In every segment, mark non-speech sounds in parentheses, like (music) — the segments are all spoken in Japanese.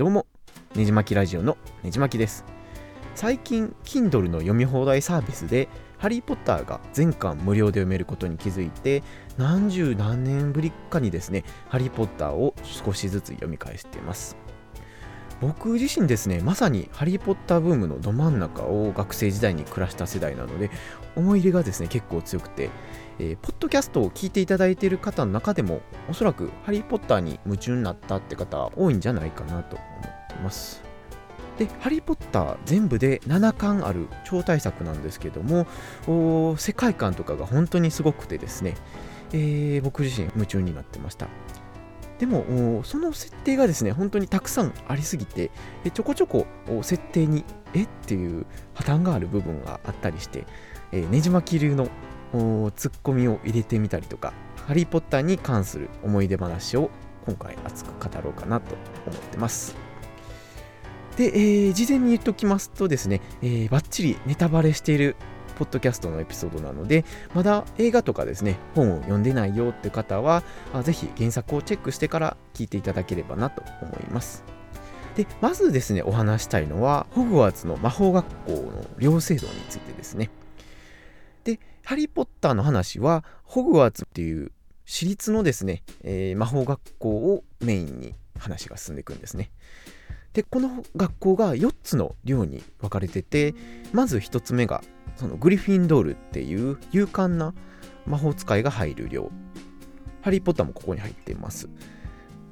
どうもねじまきラジオのねじまきです。最近 Kindle の読み放題サービスでハリー・ポッターが全巻無料で読めることに気づいて何十何年ぶりかにですねハリー・ポッターを少しずつ読み返しています。僕自身ですねまさにハリー・ポッターブームのど真ん中を学生時代に暮らした世代なので思い入れがですね結構強くて、えー、ポッドキャストを聞いていただいている方の中でもおそらくハリー・ポッターに夢中になったって方多いんじゃないかなと思ってます。で「ハリー・ポッター」全部で7巻ある超大作なんですけども世界観とかが本当にすごくてですね、えー、僕自身夢中になってました。でもその設定がですね本当にたくさんありすぎてちょこちょこ設定にえっていう破綻がある部分があったりして、えー、ねじ巻き流のツッコミを入れてみたりとかハリー・ポッターに関する思い出話を今回熱く語ろうかなと思ってますで、えー、事前に言っておきますとですね、えー、バッチリネタバレしているポッドキャストのエピソードなので、まだ映画とかですね、本を読んでないよって方は、ぜひ原作をチェックしてから聞いていただければなと思います。で、まずですね、お話したいのは、ホグワーツの魔法学校の寮制度についてですね。ハリー・ポッターの話は、ホグワーツっていう私立のですね、えー、魔法学校をメインに話が進んでいくんですね。で、この学校が4つの寮に分かれてて、まず1つ目がそのグリフィンドールっていう勇敢な魔法使いが入る寮。ハリー・ポッターもここに入っています。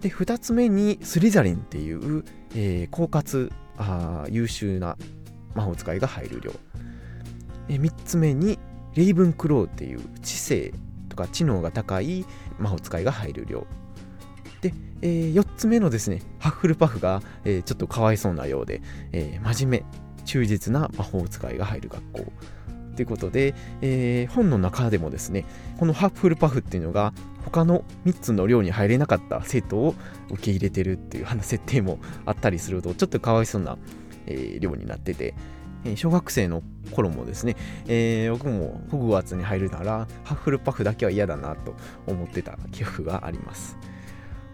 で2つ目にスリザリンっていう、えー、狡猾あ優秀な魔法使いが入る寮。え3つ目にレイブンクローっていう知性とか知能が高い魔法使いが入る寮で、えー、4つ目のですねハッフルパフが、えー、ちょっとかわいそうなようで、えー、真面目忠実な魔法使いが入る学校ということで、えー、本の中でもですねこのハッフルパフっていうのが他の3つの寮に入れなかった生徒を受け入れてるっていう設定もあったりするとちょっとかわいそうな、えー、寮になってて、え、小学生の頃もですね、えー、僕もホグワーツに入るならハッフルパフだけは嫌だなと思ってた記憶があります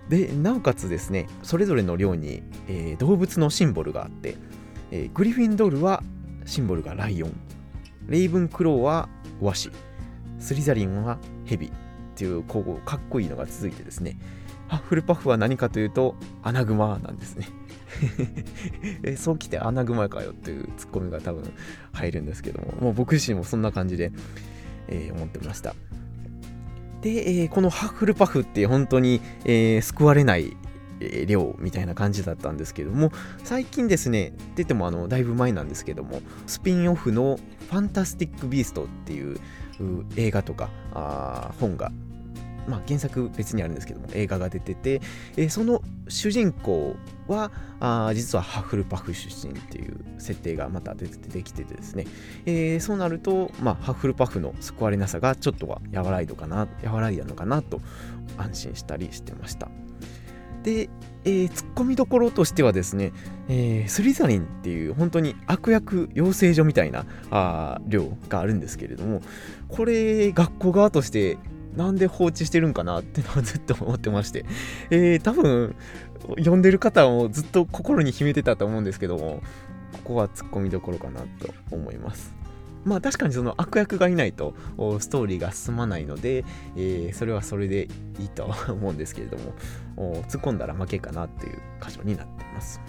でなおかつですねそれぞれの寮に、え動物のシンボルがあって、えグリフィンドールはシンボルがライオンレイブンクローはワシ、スリザリンはヘビっていうこうかっこいいのが続いてですね、ハッフルパフは何かというとアナグマなんですね。(laughs) えそう来てアナグマかよっていうツッコミが多分入るんですけども、もう僕自身もそんな感じで、えー、思ってました。で、えー、このハッフルパフって本当に、えー、救われない量みたいな感じだったんですけども最近ですね出てもあのだいぶ前なんですけどもスピンオフの「ファンタスティック・ビースト」っていう映画とかあ本がまあ、原作別にあるんですけども映画が出てて、えー、その主人公はあ実はハッフルパフ出身っていう設定がまた出てきててですね、えー、そうなると、まあ、ハッフルパフの救われなさがちょっとは和らいだかな和らいだのかなと安心したりしてました。で、えー、ツッコミどころとしてはですね、えー、スリザリンっていう本当に悪役養成所みたいなあ量があるんですけれどもこれ学校側としてなんで放置してるんかなってのはずっと思ってまして、えー、多分読んでる方もずっと心に秘めてたと思うんですけどもここはツッコミどころかなと思います。まあ確かにその悪役がいないとストーリーが進まないので、えー、それはそれでいいとは思うんですけれども突っ込んだら負けかなっていう箇所になってます。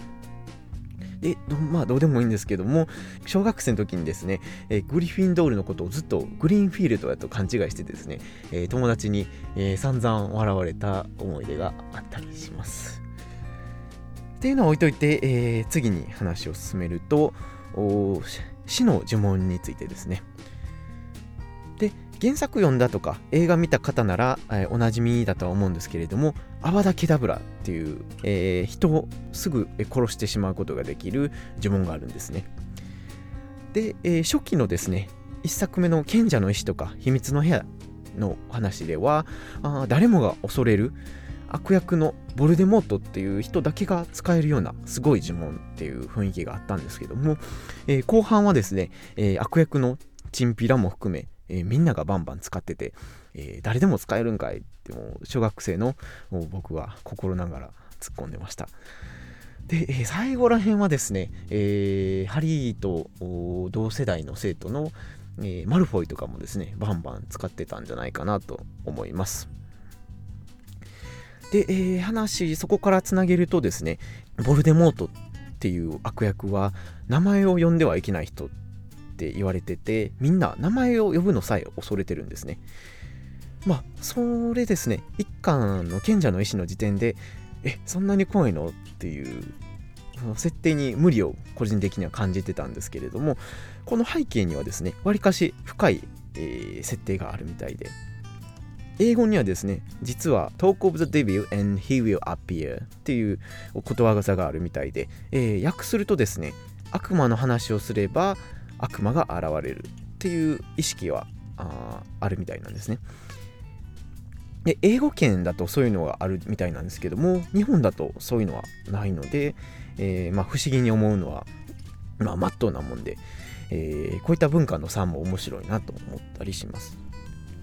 でまあどうでもいいんですけども小学生の時にですね、えー、グリフィンドールのことをずっとグリーンフィールドだと勘違いしてですね、えー、友達に、えー、散々笑われた思い出があったりします。っていうのは置いといて、え、次に話を進めると死の呪文についてですね。原作読んだとか映画見た方なら、えー、おなじみだとは思うんですけれどもアバダ・ケダブラっていう、えー、人をすぐ殺してしまうことができる呪文があるんですね。で、えー、初期のですね1作目の賢者の石とか秘密の部屋の話ではあ誰もが恐れる悪役のボルデモートっていう人だけが使えるようなすごい呪文っていう雰囲気があったんですけども、えー、後半はですね、えー、悪役のチンピラも含め、えー、みんながバンバン使ってて、え誰でも使えるんかいっても小学生の僕は心ながら突っ込んでました。で、えー、最後ら辺はですね、えー、ハリーと同世代の生徒の、えー、マルフォイとかもですね、バンバン使ってたんじゃないかなと思います。で、えー、話、そこからつなげるとですね、ボルデモートっていう悪役は、名前を呼んではいけない人って言われてて、みんな名前を呼ぶのさえ恐れてるんですね。まあ、それですね、一巻の賢者の意志の時点で、え、そんなに怖いの？っていう設定に無理を個人的には感じてたんですけれどもこの背景にはですねわりかし深い、えー、設定があるみたいで。英語にはですね実は Talk of the Devil and He will appear っていうことわざがあるみたいで、えー、訳するとですね悪魔の話をすれば悪魔が現れるっていう意識はああるみたいなんですね。で英語圏だとそういうのがあるみたいなんですけども日本だとそういうのはないので、えー、まあ、不思議に思うのはまあ、真っ当なもんで、えー、こういった文化の差も面白いなと思ったりします。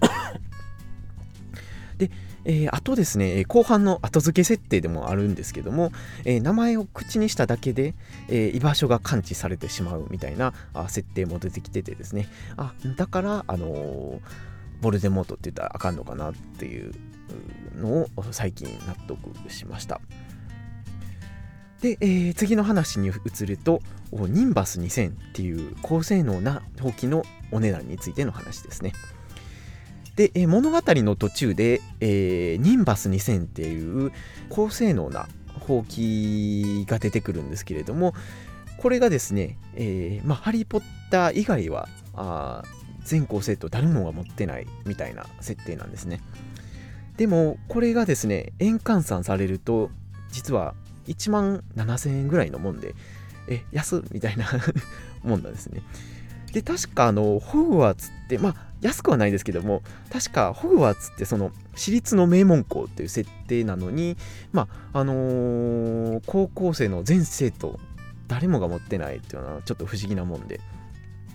(coughs) で、えー、あとですね、後半の後付け設定でもあるんですけども、えー、名前を口にしただけで、えー、居場所が感知されてしまうみたいなあ設定も出てきててですね、あだから、あのボルデモートって言ったらあかんのかなっていうのを最近納得しました。で、えー、次の話に移ると、ニンバス2000っていう高性能なほうきのお値段についての話ですね。で、え、物語の途中で、えー、ニンバス2000っていう高性能なほうきが出てくるんですけれども、これがですね、えーまあ、ハリー・ポッター以外はあ全校生徒誰もが持ってないみたいな設定なんですね。でもこれがですね円換算されると実は1万7000円ぐらいのもんでえ安みたいな (laughs) もんなんですね。で確かあのホグワーツってまあ安くはないですけども確かホグワーツってその私立の名門校っていう設定なのにまああのー、高校生の全生徒誰もが持ってないっていうのはちょっと不思議なもんで。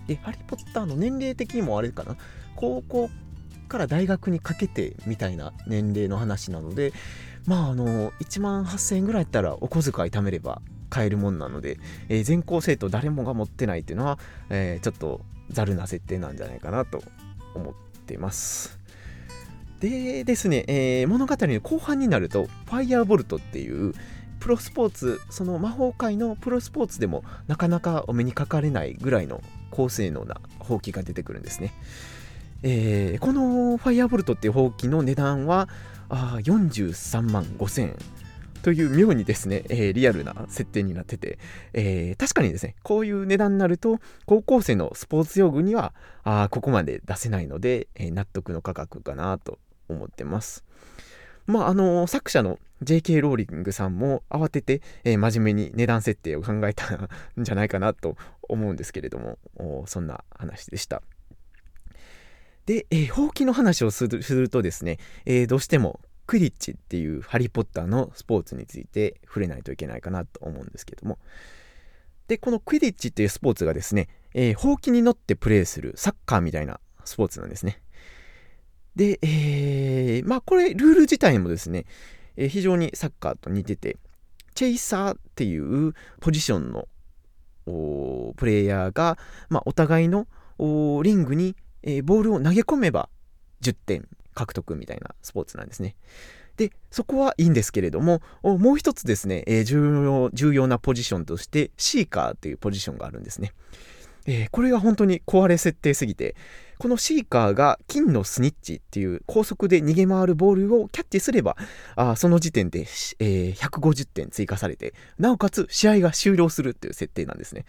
で、ハリー・ポッターの年齢的にもあれかな、高校から大学にかけてみたいな年齢の話なので、まあ、あの、1万8000円ぐらいやったらお小遣い貯めれば買えるもんなので、えー、全校生徒誰もが持ってないっていうのは、えー、ちょっとざるな設定なんじゃないかなと思ってます。でですね、えー、物語の後半になると、ファイヤーボルトっていう、プロスポーツ、その魔法界のプロスポーツでもなかなかお目にかかれないぐらいの高性能なほうきが出てくるんですね。えー、このファイアボルトっていうほうきの値段はあ43万5000円という妙にですね、えー、リアルな設定になってて、えー、確かにですね、こういう値段になると、高校生のスポーツ用具にはあここまで出せないので、えー、納得の価格かなと思ってます。まあ、あの作者の J.K. ローリングさんも慌てて、えー、真面目に値段設定を考えたんじゃないかなと思うんですけれども、そんな話でした。で、えー、ほうきの話をするとですね、えー、どうしてもクリッチっていうハリー・ポッターのスポーツについて触れないといけないかなと思うんですけども。で、このクイディッチっていうスポーツがですね、えー、ほうきに乗ってプレーするサッカーみたいなスポーツなんですね。で、えー、まあこれルール自体もですね、えー、非常にサッカーと似てて、チェイサーっていうポジションのプレイヤーが、まあ、お互いのリングに、えー、ボールを投げ込めば10点獲得みたいなスポーツなんですね。で、そこはいいんですけれども、もう一つですね、えー、重要重要なポジションとして、シーカーというポジションがあるんですね。えー、これが本当に壊れ設定すぎて、このシーカーが金のスニッチっていう高速で逃げ回るボールをキャッチすれば、あその時点で、えー、150点追加されて、なおかつ試合が終了するっていう設定なんですね。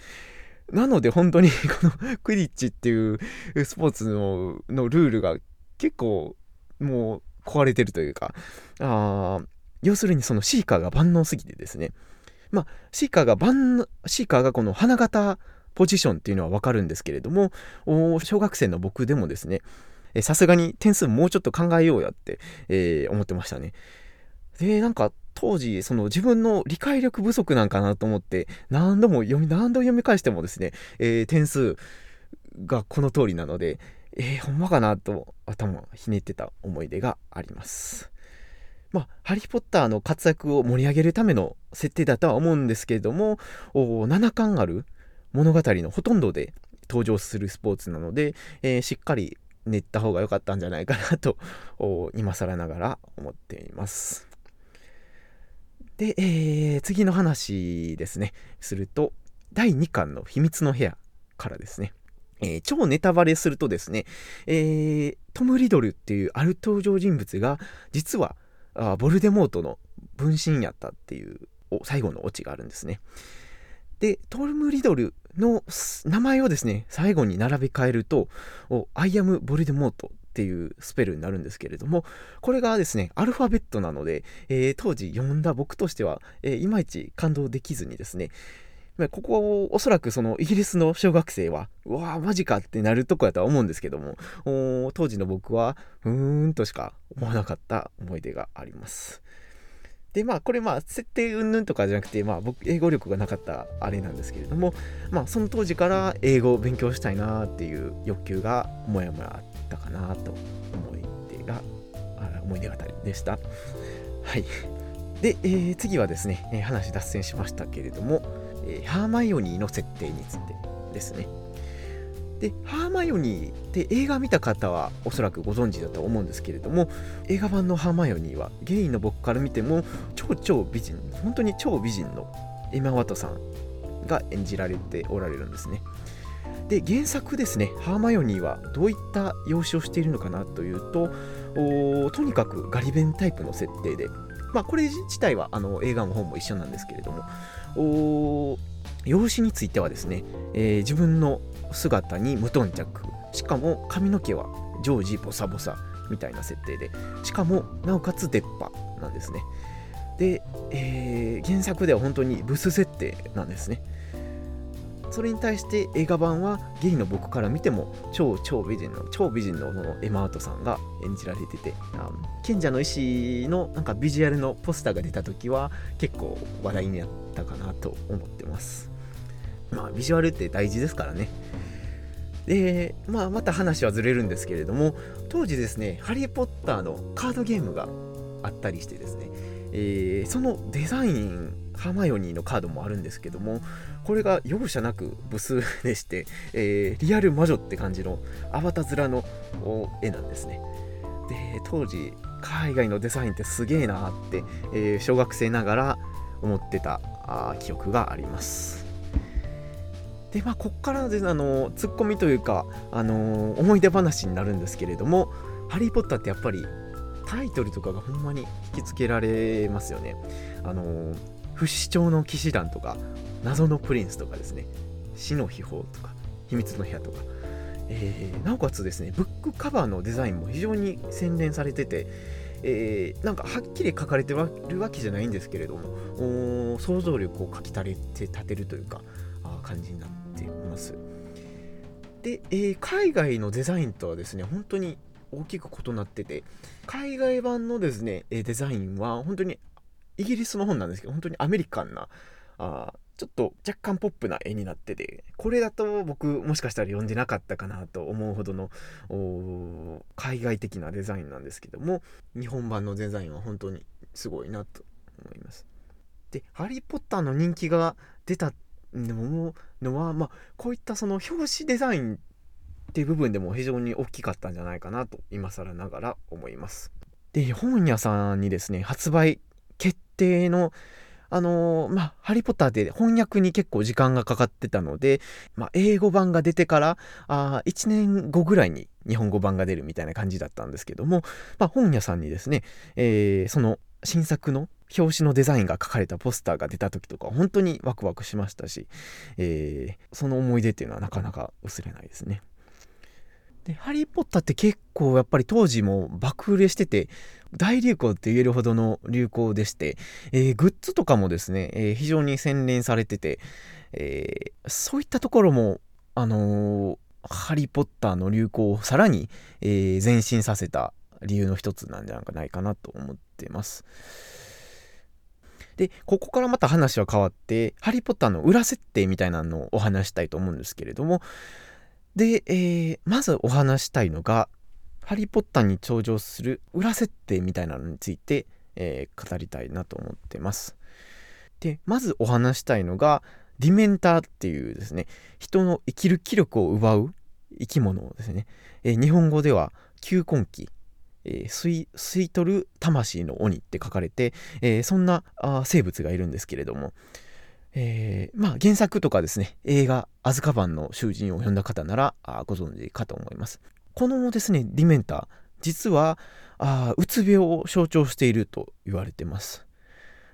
なので本当にこの (laughs) クリッチっていうスポーツののルールが結構もう壊れてるというか、あ要するにそのシーカーが万能すぎてですね、まあ、シーカーが万能シーカーがこの花形ポジションっていうのはわかるんですけれども、小学生の僕でもですね、さすがに点数もうちょっと考えようやって、えー、思ってましたね。で、なんか当時、その自分の理解力不足なんかなと思って、何度も読み、何度読み返してもですね、えー、点数がこの通りなので、えー、ほんまかなと頭ひねってた思い出があります。まあ、ハリー・ポッターの活躍を盛り上げるための設定だとは思うんですけれども、7巻ある物語のほとんどで登場するスポーツなので、えー、しっかり練った方が良かったんじゃないかなと、(laughs) 今更ながら思っています。で、えー、次の話ですね、すると、第2巻の秘密の部屋からですね。えー、超ネタバレするとですね、えー、トム・リドルっていうある登場人物が実はあボルデモートの分身やったっていう最後のオチがあるんですね。で、トム・リドルの名前をですね、最後に並べ替えると、アイアム・ボルデモートっていうスペルになるんですけれども、これがですね、アルファベットなので、えー、当時読んだ僕としては、えー、いまいち感動できずにですね、ここおそらくそのイギリスの小学生は、うわーマジかってなるとこやとは思うんですけども、当時の僕は、うーんとしか思わなかった思い出があります。で、まあ、これまあ、設定云々とかじゃなくて、まあ、僕、英語力がなかったあれなんですけれども、まあ、その当時から英語を勉強したいなっていう欲求がもやもやあったかなと思い出が、思い出語りでした。はい。で、えー、次はですね、話脱線しましたけれども、えー、ハーマイオニーの設定についてですね。で、ハーマイオニーって映画見た方はおそらくご存知だと思うんですけれども、映画版のハーマイオニーはゲイの僕から見ても超超美人、本当に超美人のエマ・ワトさんが演じられておられるんですね。で、原作ですね、ハーマイオニーはどういった容姿をしているのかなというと、とにかくガリ弁タイプの設定で、まあ、これ自体はあの映画も本も一緒なんですけれども、容姿についてはですね、えー、自分の姿に無頓着。しかも髪の毛は常時ボサボサみたいな設定でしかもなおかつ出っ歯なんですね。で、えー、原作では本当にブス設定なんですね。それに対して映画版はゲイの僕から見ても超超美人の超美人ののエマ・ートさんが演じられてて賢者の石のなんかビジュアルのポスターが出た時は結構話題になったかなと思ってます。まあビジュアルって大事ですからね。で、まあ、また話はずれるんですけれども当時ですね「ハリー・ポッター」のカードゲームがあったりしてですね、えー、そのデザインハーマイオニーのカードもあるんですけどもこれが容赦なくブスでして、えー、リアル魔女って感じのアバタ面の絵なんですねで当時海外のデザインってすげえなって、えー、小学生ながら思ってたあ記憶がありますでまあこっからであのツッコミというか、あのー、思い出話になるんですけれども「ハリー・ポッター」ってやっぱりタイトルとかがほんまに引きつけられますよね。あのー、不死鳥の騎士団とか謎のプリンスとかですね。死の秘宝とか秘密の部屋とか、えー、なおかつですねブックカバーのデザインも非常に洗練されてて、えー、なんかはっきり書かれてるわけじゃないんですけれども想像力をかきたれて立てるというかあ感じになっています。で、えー、海外のデザインとはですね本当に大きく異なってて海外版のですねデザインは本当にイギリスの本なんですけど本当にアメリカンなあちょっと若干ポップな絵になってて、これだと僕もしかしたら読んでなかったかなと思うほどの海外的なデザインなんですけども、日本版のデザインは本当にすごいなと思います。で、ハリー・ポッターの人気が出たのは、まあ、こういったその表紙デザインっていう部分でも非常に大きかったんじゃないかなと今更ながら思います。で、本屋さんにですね、発売決定のあのー、まあ、ハリー・ポッターで翻訳に結構時間がかかってたので、まあ、英語版が出てからあ1年後ぐらいに日本語版が出るみたいな感じだったんですけども、まあ、本屋さんにですね、えー、その新作の表紙のデザインが書かれたポスターが出た時とか本当にワクワクしましたし、えー、その思い出っていうのはなかなか薄れないですね。で、ハリー・ポッターって結構やっぱり当時も爆売れしてて、大流行って言えるほどの流行でして、えー、グッズとかもですね、えー、非常に洗練されてて、えー、そういったところも、あのハリー・ポッターの流行をさらに、え前進させた理由の一つなんじゃないかなと思ってます。で、ここからまた話は変わって、ハリー・ポッターの裏設定みたいなのをお話したいと思うんですけれども、で、えー、まずお話したいのが、ハリー・ポッターに登場する裏設定みたいなのについて、えー、語りたいなと思ってます。でまずお話したいのがディメンターっていうですね人の生きる気力を奪う生き物をですね、えー、日本語では球根期、えー、吸い吸い取る魂の鬼って書かれて、えー、そんなあ生物がいるんですけれども、えー、まあ原作とかですね映画「アズカバンの囚人」を読んだ方ならあご存知かと思います。このですねディメンター実はあうつ病を象徴していると言われてます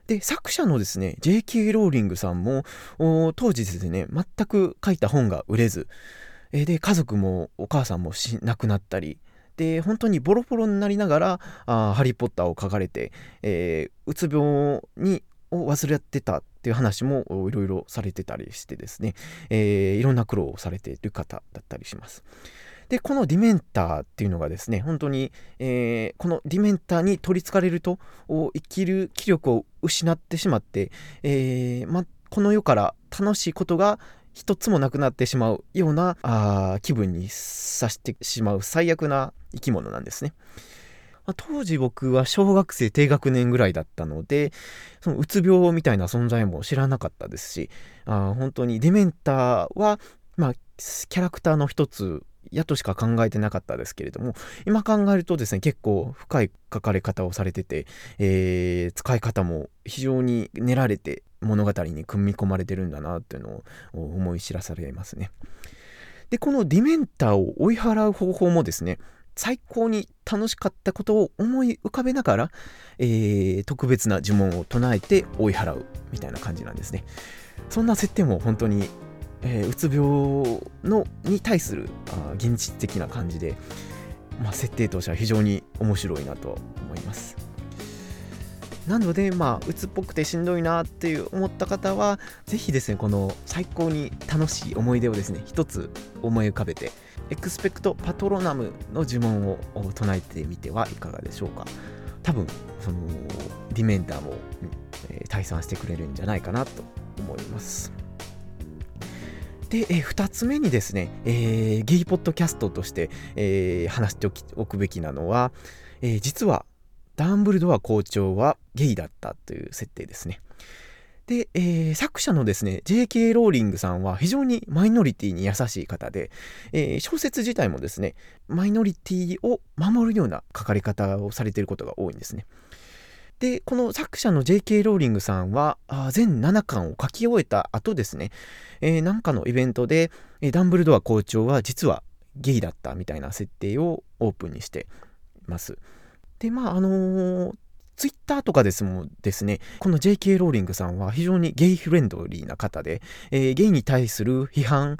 で作者のですね J.K. ローリングさんも当時ですね全く書いた本が売れずで家族もお母さんも亡くなったりで本当にボロボロになりながら「あハリー・ポッター」を書かれて、えー、うつ病にを患ってたっていう話もいろいろされてたりしてですね、えー、いろんな苦労をされている方だったりします。でこのディメンターっていうのがですね本当に、えー、このディメンターに取りつかれると生きる気力を失ってしまって、えー、ま、この世から楽しいことが一つもなくなってしまうようなあ気分にさしてしまう最悪な生き物なんですね。ま、当時僕は小学生低学年ぐらいだったのでそのうつ病みたいな存在も知らなかったですしあ本当にディメンターは、まあ、キャラクターの一つやとしか考えてなかったですけれども今考えるとですね結構深い書かれ方をされてて、えー、使い方も非常に練られて物語に組み込まれてるんだなっていうのを思い知らされますね。でこのディメンターを追い払う方法もですね最高に楽しかったことを思い浮かべながら、えー、特別な呪文を唱えて追い払うみたいな感じなんですね。そんな設定も本当に、えー、うつ病のに対するあ現実的な感じで、まあ、設定としては非常に面白いなと思います。なので、まあ、鬱っぽくてしんどいなっていう思った方は、ぜひですね、この最高に楽しい思い出をですね、一つ思い浮かべて、エクスペクトパトロナムの呪文を唱えてみてはいかがでしょうか。多分、その、ディメンターも、えー、退散してくれるんじゃないかなと思います。で、え、2つ目にですね、えー、ゲイポッドキャストとして、えー、話しておくべきなのは、えー、実はダンブルドア校長はゲイだったという設定ですね。で、えー、作者のですね、J.K. ローリングさんは非常にマイノリティに優しい方で、えー、小説自体もですね、マイノリティを守るような書かれ方をされていることが多いんですね。で、この作者の J.K. ローリングさんは、全7巻を書き終えた後ですね、えー、なんかのイベントで、ダンブルドア校長は実はゲイだったみたいな設定をオープンにしてます。で、まあ、あのー、ツイッターとかですもですね、この JK ローリングさんは非常にゲイフレンドリーな方で、えー、ゲイに対する批判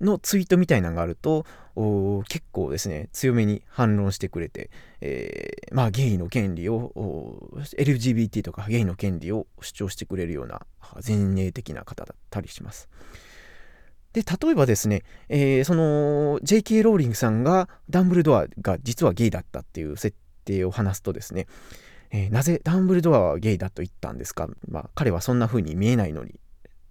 のツイートみたいなのがあると、結構ですね、強めに反論してくれて、えー、まあゲイの権利を、LGBT とかゲイの権利を主張してくれるような前衛的な方だったりします。で、例えばですね、えー、その JK ローリングさんがダンブルドアが実はゲイだったっていう設定を話すとですね、えー、なぜダンブルドアはゲイだと言ったんですか、まあ、彼はそんな風に見えないのに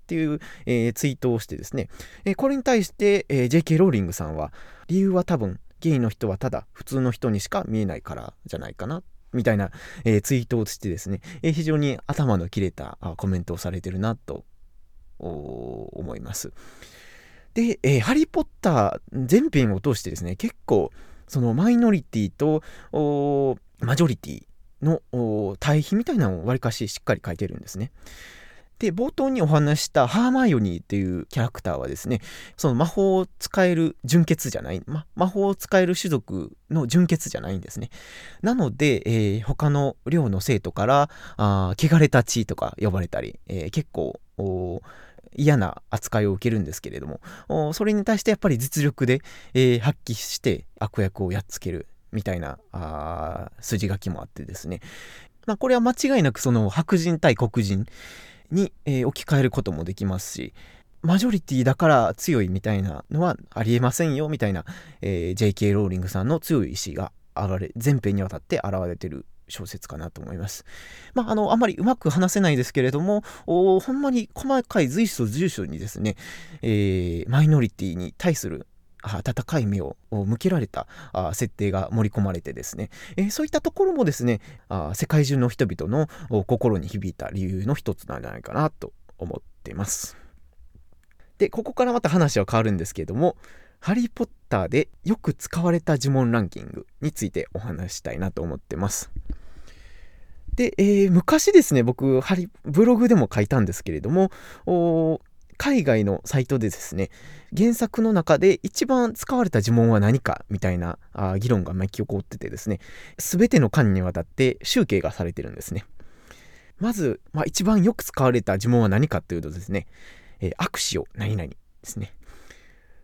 っていう、えー、ツイートをしてですね、えー、これに対して、え JK ローリングさんは理由は多分ゲイの人はただ普通の人にしか見えないからじゃないかなみたいな、えー、ツイートをしてですね、えー、非常に頭の切れたコメントをされてるなと思います。で、えー、ハリー・ポッター全編を通してですね、結構そのマイノリティとマジョリティの対比みたいなのをわりかししっかり書いてるんですね。で、冒頭にお話したハーマイオニーっていうキャラクターはですね、その魔法を使える純血じゃない、ま、魔法を使える種族の純血じゃないんですね。なので、えー、他の寮の生徒から、あ汚れた血とか呼ばれたり、えー、結構、嫌な扱いを受けるんですけれども、それに対してやっぱり実力で、えー、発揮して悪役をやっつけるみたいなあ筋書きもあってですね、まあ、これは間違いなくその白人対黒人に、えー、置き換えることもできますし、マジョリティだから強いみたいなのはありえませんよみたいな、えー、JK ローリングさんの強い意志が現れ全編にわたって現れてる小説かなと思います。まあ、あの、あまりうまく話せないですけれども、ほんまに細かい随所随所にですね、えー、マイノリティに対する温かい目を向けられた設定が盛り込まれてですね、えー、そういったところもですねあ世界中の人々の心に響いた理由の一つなんじゃないかなと思っています。でここからまた話は変わるんですけれども「ハリー・ポッター」でよく使われた呪文ランキングについてお話したいなと思ってます。で、えー、昔ですね僕ハリブログでも書いたんですけれども海外のサイトでですね原作の中で一番使われた呪文は何かみたいなあ議論が巻き起こっててですね全ての間にわたって集計がされてるんですね。まず、まあ、一番よく使われた呪文は何かというとですね、えー、握手を何々ですね。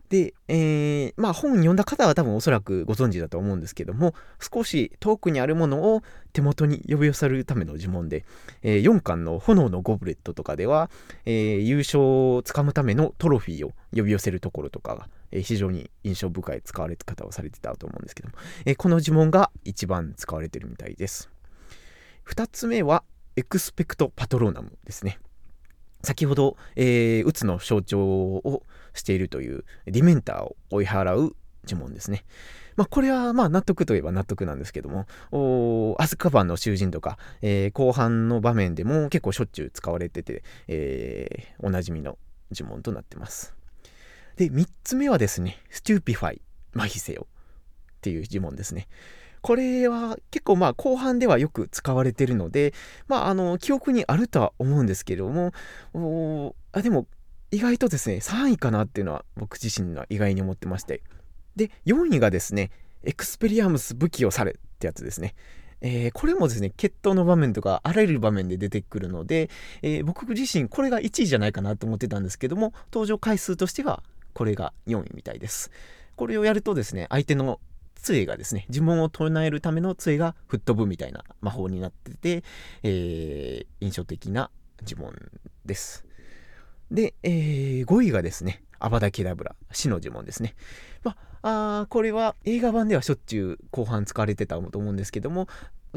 で、えー、まあ本読んだ方は多分おそらくご存知だと思うんですけども、少し遠くにあるものを手元に呼び寄せるための呪文で、えー、4巻の炎のゴブレットとかでは、えー、優勝をつかむためのトロフィーを呼び寄せるところとかが、えー、非常に印象深い使われ方をされてたと思うんですけども、え、この呪文が一番使われてるみたいです。2つ目は、エクスペクトパトローナムですね。先ほど、えー、うつの象徴をしているというディメンターを追い払う呪文ですね。まあ、これはまあ納得といえば納得なんですけども、アズカバンの囚人とか、えー、後半の場面でも結構しょっちゅう使われてて、えー、おなじみの呪文となってます。で、3つ目はですね、ステューピファイ、麻痺せよっていう呪文ですね。これは結構まあ後半ではよく使われてるので、まああの記憶にあるとは思うんですけども、あでも意外とですね、3位かなっていうのは僕自身は意外に思ってまして。で、4位がですね、エクスペリアームス武器よ去れってやつですね。えー、これもですね、決闘の場面とかあらゆる場面で出てくるので、えー、僕自身これが1位じゃないかなと思ってたんですけども、登場回数としてはこれが4位みたいです。これをやるとですね、相手の杖がですね、呪文を唱えるための杖が吹っ飛ぶみたいな魔法になってて、えー、印象的な呪文です。で、えー、5位がですね、アバダケダブラ、死の呪文ですね。まあ、これは映画版ではしょっちゅう後半使われてたと思うんですけども、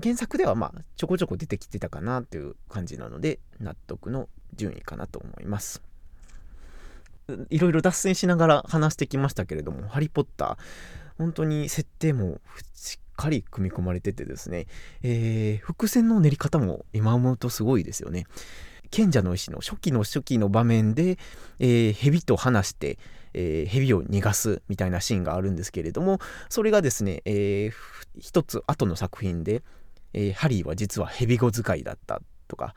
原作ではまあちょこちょこ出てきてたかなという感じなので、納得の順位かなと思います。いろいろ脱線しながら話してきましたけれども、ハリー・ポッター、本当に設定もしっかり組み込まれててですね、えー、伏線の練り方も今思うとすごいですよね。賢者の石の初期の初期の場面で、えー、蛇と話して、えー、蛇を逃がすみたいなシーンがあるんですけれども、それがですね、えー、一つ後の作品で、えー、ハリーは実は蛇語使いだったとか、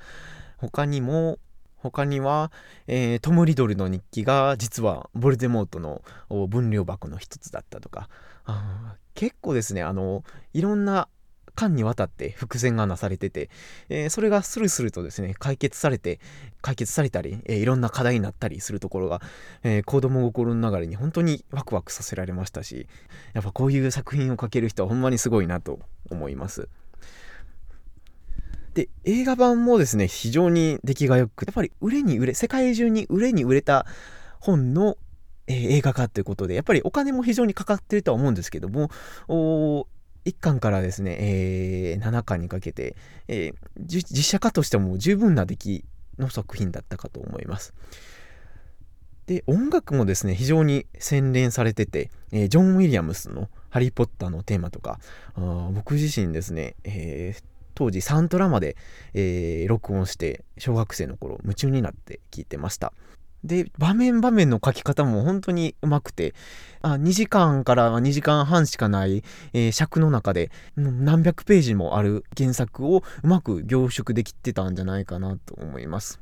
他にも、他には、えー、トム・リドルの日記が実はボルデモートの分量箱の一つだったとか、あ結構ですね、あの、いろんな間にわたって伏線がなされてて、えー、それがスルスルとですね、解決されて、解決されたり、えー、いろんな課題になったりするところが、えー、子供心の流れに本当にワクワクさせられましたし、やっぱこういう作品を描ける人はほんまにすごいなと思います。で、映画版もですね、非常に出来が良く、やっぱり売れに売れ、世界中に売れに売れた本のえ、映画化ということで、やっぱりお金も非常にかかってるとは思うんですけども、1巻からですね、えー、7巻にかけて、えー、実写化としても十分な出来の作品だったかと思います。で、音楽もですね、非常に洗練されてて、えー、ジョン・ウィリアムスのハリー・ポッターのテーマとか、あ僕自身ですね、えー、当時サントラまで、えー、録音して小学生の頃夢中になって聴いてました。で、場面場面の書き方も本当にうまくて、あ2時間から2時間半しかない、えー、尺の中で何百ページもある原作をうまく凝縮できてたんじゃないかなと思います。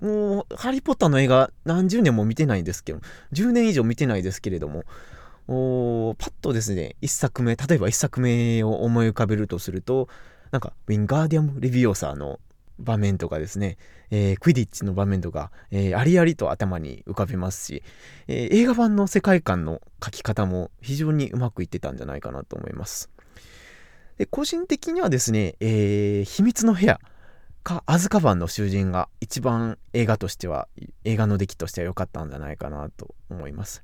もう、ハリー・ポッターの映画何十年も見てないんですけど、10年以上見てないですけれども、おパッとですね、1作目、例えば1作目を思い浮かべるとすると、なんか、ウィンガーディアム・レビオーサーの場面とかですね、えー、クイディッチの場面とか、えー、ありありと頭に浮かびますし、えー、映画版の世界観の書き方も非常にうまくいってたんじゃないかなと思います。で個人的にはですね、えー、秘密の部屋かアズカバンの囚人が一番映画としては、映画の出来としては良かったんじゃないかなと思います。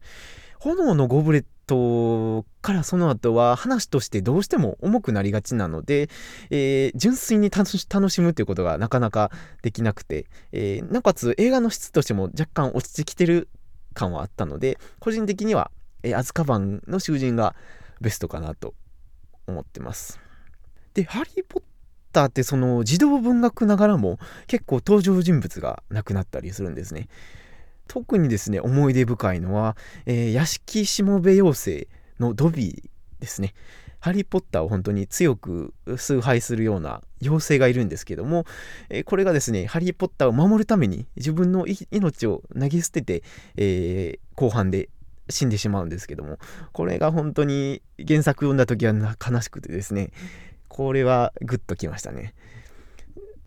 炎のゴブレットからその後は話としてどうしても重くなりがちなので、えー、純粋に楽しむということがなかなかできなくて、えー、なおかつ映画の質としても若干落ちてきてる感はあったので、個人的にはえアズカバンの囚人がベストかなと思ってます。で、ハリー・ポッターってその児童文学ながらも結構登場人物が亡くなったりするんですね。特にですね、思い出深いのは、えー、屋敷しもべ妖精のドビーですね。ハリー・ポッターを本当に強く崇拝するような妖精がいるんですけども、えー、これがですね、ハリー・ポッターを守るために自分の命を投げ捨てて、えー、後半で死んでしまうんですけども、これが本当に原作読んだ時は悲しくてですね、これはグッときましたね。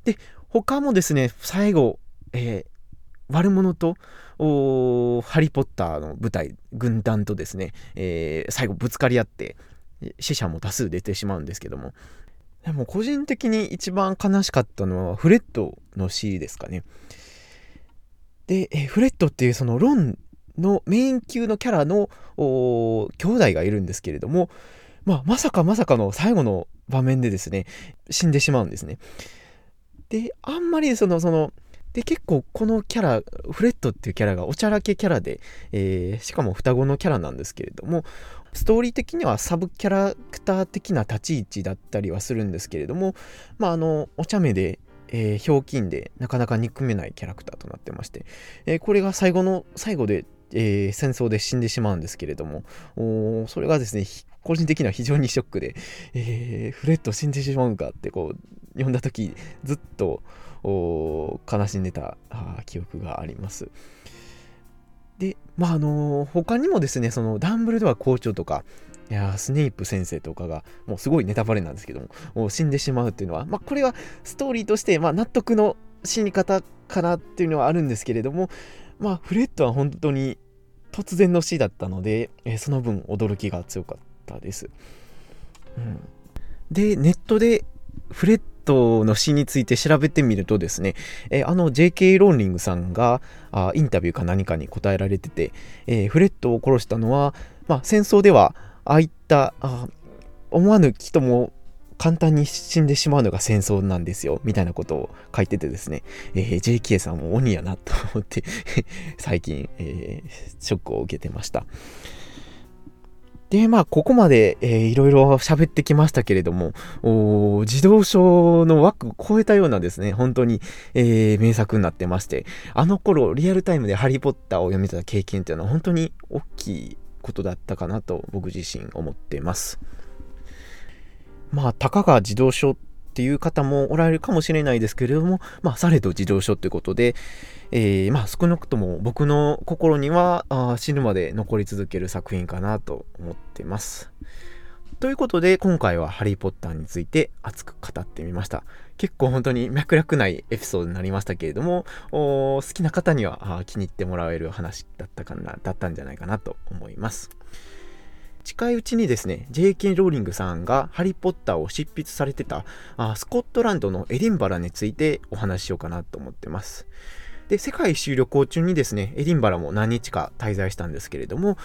で、他もですね、最後、えー、悪者とハリー・ポッターの部隊、軍団とですね、えー、最後ぶつかり合って、死者も多数出てしまうんですけども、でも個人的に一番悲しかったのはフレットの死ですかね。で、えフレットっていうそのロンのメイン級のキャラの兄弟がいるんですけれども、まあ、まさかまさかの最後の場面でですね、死んでしまうんですね。で、あんまりその、その、で、結構このキャラ、フレットっていうキャラがおちゃらけキャラで、えー、しかも双子のキャラなんですけれども、ストーリー的にはサブキャラクター的な立ち位置だったりはするんですけれども、まあ、あの、お茶目で、えー、ひょうきんでなかなか憎めないキャラクターとなってまして、えー、これが最後の最後で、えー、戦争で死んでしまうんですけれども、それがですね、個人的には非常にショックで、えー、フレット死んでしまうかってこう、読んだ時ずっと悲しんでた記憶があります。で、まああの他にもですね、そのダンブルドア校長とか、いやスネイプ先生とかが、もうすごいネタバレなんですけども、もう死んでしまうっていうのは、まあこれはストーリーとして、まあ納得の死に方かなっていうのはあるんですけれども、まあフレットは本当に突然の死だったので、え、その分驚きが強かったです。うん、で、ネットでフレットの詩について調べてみるとですね、えー、あの J.K. ローリングさんがあインタビューか何かに答えられてて、えー、フレットを殺したのは、まあ、戦争ではああいったあ思わぬ人も簡単に死んでしまうのが戦争なんですよ、みたいなことを書いててですね、えー、JK さんも鬼やなと思って最近、えー、ショックを受けてました。で、まあ、ここまで、えー、いろいろ喋ってきましたけれども、自動書の枠を超えたようなですね、本当に、えー、名作になってまして、あの頃、リアルタイムでハリー・ポッターを読めた経験っていうのは本当に大きいことだったかなと僕自身思ってます。まあ、たかが自動書っていう方もおられるかもしれないですけれども、まあ、されど自動書ということで、えー、まあ、少なくとも僕の心にはあ死ぬまで残り続ける作品かなと思ってます。ということで、今回はハリー・ポッターについて熱く語ってみました。結構本当に脈絡ないエピソードになりましたけれども、好きな方には気に入ってもらえる話だったかな、だったんじゃないかなと思います。近いうちにですね、J.K. ローリングさんがハリー・ポッターを執筆されてたあスコットランドのエディンバラについてお話ししようかなと思ってます。で、世界一周旅行中にですね、エディンバラも何日か滞在したんですけれども、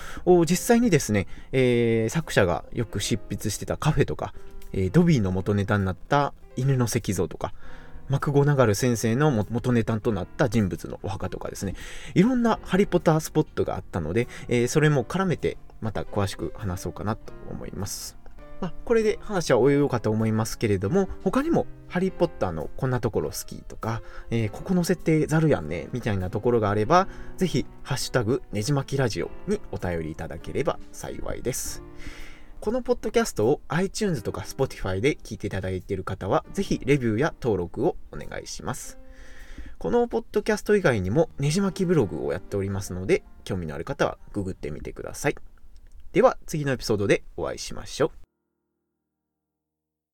実際にですね、えー、作者がよく執筆してたカフェとか、えー、ドビーの元ネタになった犬の石像とか、マクゴナガル先生の元ネタとなった人物のお墓とかですね、いろんなハリポタースポットがあったので、えー、それも絡めてまた詳しく話そうかなと思います。まあ、これで話は終えようかと思いますけれども、他にもハリー・ポッターのこんなところ好きとか、えー、ここの設定ざるやんね、みたいなところがあれば、ぜひ、ハッシュタグ、ねじまきラジオにお便りいただければ幸いです。このポッドキャストを iTunes とか Spotify で聞いていただいている方は、ぜひレビューや登録をお願いします。このポッドキャスト以外にもねじ巻きブログをやっておりますので、興味のある方はググってみてください。では次のエピソードでお会いしましょう。